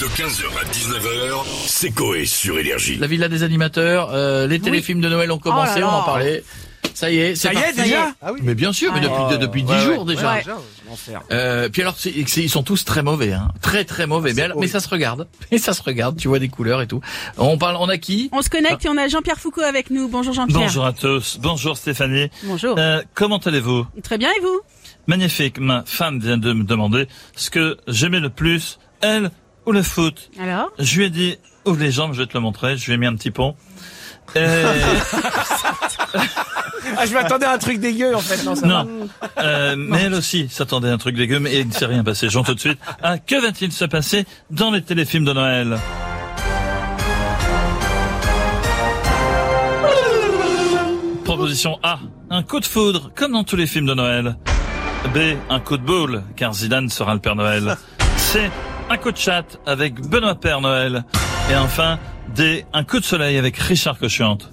De 15h à 19h, c'est Coé sur Énergie. La villa des animateurs, euh, les téléfilms de Noël ont commencé, Oh là on en là. parlait. Ça y est, c'est Ça y est, parti. déjà Mais bien sûr, mais depuis, de- depuis 10 jours déjà. Ouais. Euh, puis alors, c'est- c'est- ils sont tous très mauvais, hein. très très mauvais. Mais, alors- mais ça se regarde, mais ça se regarde. Tu vois des couleurs et tout. On parle, on a qui? On se connecte et on a Jean-Pierre Foucault avec nous. Bonjour Jean-Pierre. Bonjour à tous. Bonjour Stéphanie. Bonjour. Euh, comment allez-vous? Très bien et vous? Magnifique. Ma femme vient de me demander ce que j'aimais le plus, elle ou le foot. Alors? Je lui ai dit, ouvre les jambes, je vais te le montrer. Je lui ai mis un petit pont. Et... Ah, je m'attendais à un truc dégueu en fait. Non, ça va. non. Euh, mais elle aussi s'attendait à un truc dégueu, mais il ne s'est rien passé. J'en tout de suite. Ah, que va-t-il se passer dans les téléfilms de Noël? Proposition A. Un coup de foudre, comme dans tous les films de Noël. B. Un coup de boule, car Zidane sera le Père Noël. C. Un coup de chat avec Benoît Père Noël. Et enfin, D. Un coup de soleil avec Richard Cochiante.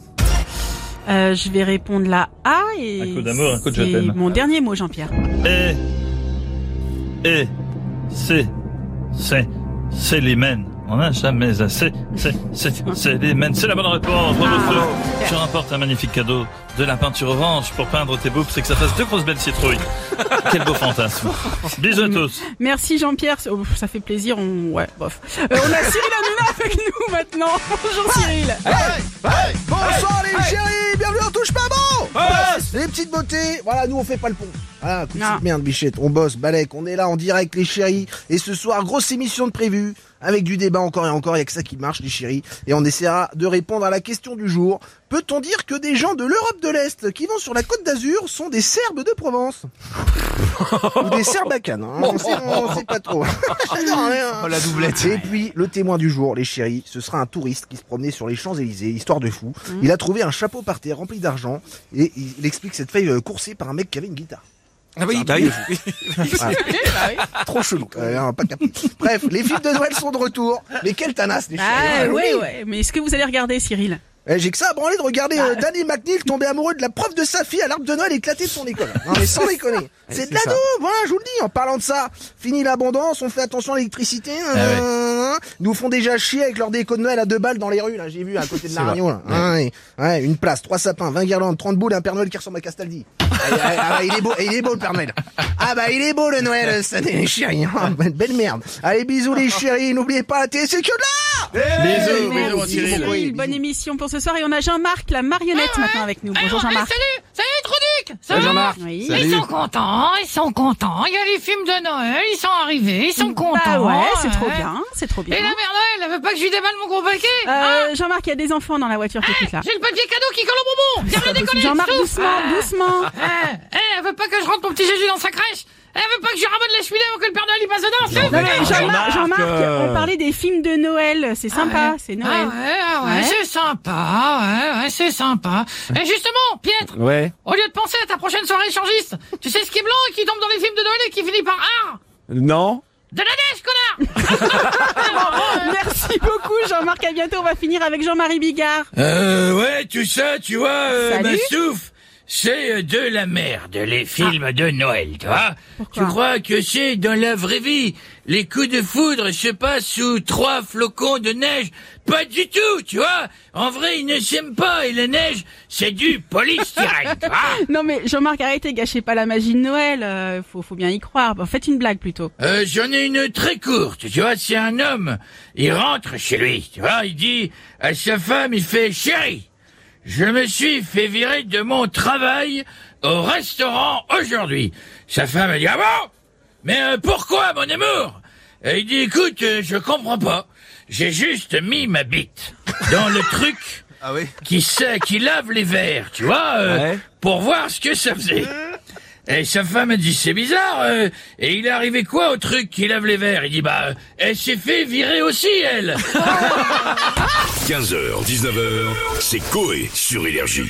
euh, Je vais répondre la A et Un coup d'amour, un coup de je t'aime. mon dernier mot Jean-Pierre. Et, et, c'est, c'est, c'est les mènes. On n'a jamais assez. C'est, c'est, c'est les. C'est la bonne réponse. Bravo, Ah. Je rapporte un magnifique cadeau. De la peinture orange pour peindre tes boobs, c'est que ça fasse deux grosses belles citrouilles. Quel beau fantasme. Bisous à tous. Merci Jean-Pierre, Oh, ça fait plaisir. On... Ouais, bof. Euh, on a Cyril Hanouna avec nous maintenant. Bonjour Cyril. Bonsoir les chéris, bienvenue en touche pas bon Les petites beautés, voilà nous on fait pas le pont. Voilà, de Non. petite merde bichette, on bosse, balèque, on est là en direct les chéris. Et ce soir, grosse émission de prévue, avec du débat encore et encore, il y a que ça qui marche les chéris. Et on essaiera de répondre à la question du jour. Peut-on dire que des gens de l'Europe de l'Est qui vont sur la côte d'Azur sont des Serbes de Provence? Ou des Serbacanes, hein, on, sait, on sait pas trop. Hein. Oh, la doublette. Et puis, le témoin du jour, les chéris, ce sera un touriste qui se promenait sur les Champs-Élysées, histoire de fou. Il a trouvé un chapeau par terre rempli d'argent et il, il explique cette feuille euh, coursée par un mec qui avait une guitare. Ah oui, bah oui. Trop chelou. Euh, pas capté. Bref, les films de Noël sont de retour. Mais quelle tanasse, les. Ah ouais oui. ouais. Mais est-ce que vous allez regarder Cyril? Eh, J'ai que ça à branler de regarder euh, Danny McNeil tomber amoureux de la prof de sa fille à l'arbre de Noël éclaté de son école. Non mais sans déconner. C'est de la voilà, je vous le dis. En parlant de ça, fini l'abondance, on fait attention à l'électricité. Ah ouais. Ils nous font déjà chier avec leur déco de Noël à deux balles dans les rues, là, j'ai vu, à côté de la radio, là. Ouais. Ouais, une place, trois sapins, 20 guirlandes, 30 boules, un Père Noël qui ressemble à Castaldi. Ah, ah, ah, bah, il est beau, il est beau le Père Noël. Ah bah il est beau le Noël, cette année, les chéris. hein. Belle merde. Allez, bisous les chéris, n'oubliez pas la télé, c'est que de là Bisous, bisous, Cyril. Bonne émission pour ce soir et on a Jean-Marc la marionnette maintenant avec nous. Bonjour Jean-Marc. Salut, salut Truduc Ça Salut va Jean-Marc. Oui. Ils sont contents, ils sont contents. Il y a les films de Noël, ils sont arrivés, ils sont contents. Bah ouais, c'est trop ouais. bien, c'est trop bien. Et la mère Noël, elle veut pas que je lui déballe mon gros paquet hein Euh, Jean-Marc, il y a des enfants dans la voiture qui écoutent là. J'ai le papier cadeau qui colle au bonbon Jean-Marc, souffle. doucement, Ah. Elle veut pas que je rentre mon petit Jésus dans sa crèche Elle veut pas que je ramène la cheminée avant que le Père Noël y passe dedans c'est Non mais Jean-Marc, Jean-Marc, Jean-Marc, euh, on parlait des films de Noël, c'est sympa, c'est Ah Noël. ouais, ah ouais, Ouais. c'est sympa, ouais, ouais, c'est sympa. Et justement, Pietre, Ouais. au lieu de penser à ta prochaine soirée échangiste, tu sais ce qui est blanc et qui tombe dans les films de Noël et qui finit par ah Non. De la neige, connard Merci beaucoup Jean-Marc, à bientôt, on va finir avec Jean-Marie Bigard. Euh, ouais, tout ça, tu vois, euh, ma souffle, c'est euh, de la merde, les films de Noël, tu vois. Ah. Pourquoi tu crois que c'est dans la vraie vie, les coups de foudre se passent sous trois flocons de neige Pas du tout, tu vois. En vrai, ils ne s'aiment pas et la neige, c'est du polystyrène, tu vois. Non mais Jean-Marc, arrêtez, gâchez pas la magie de Noël, euh, faut, faut bien y croire. Bon, faites une blague plutôt. Euh, J'en ai une très courte, tu vois, c'est un homme. Il rentre chez lui, tu vois, il dit à sa femme, il fait chérie, je me suis fait virer de mon travail au restaurant aujourd'hui. Sa femme a dit ah bon? Mais euh, pourquoi mon amour? Et il dit écoute, euh, je comprends pas. J'ai juste mis ma bite dans le truc Ah oui. qui sait, qui lave les verres, tu vois, euh, Ouais. pour voir ce que ça faisait. Et sa femme a dit c'est bizarre. euh, et il est arrivé quoi au truc qui lave les verres? Il dit bah euh, elle s'est fait virer aussi elle. 15h, 19h, c'est Coé sur Énergie.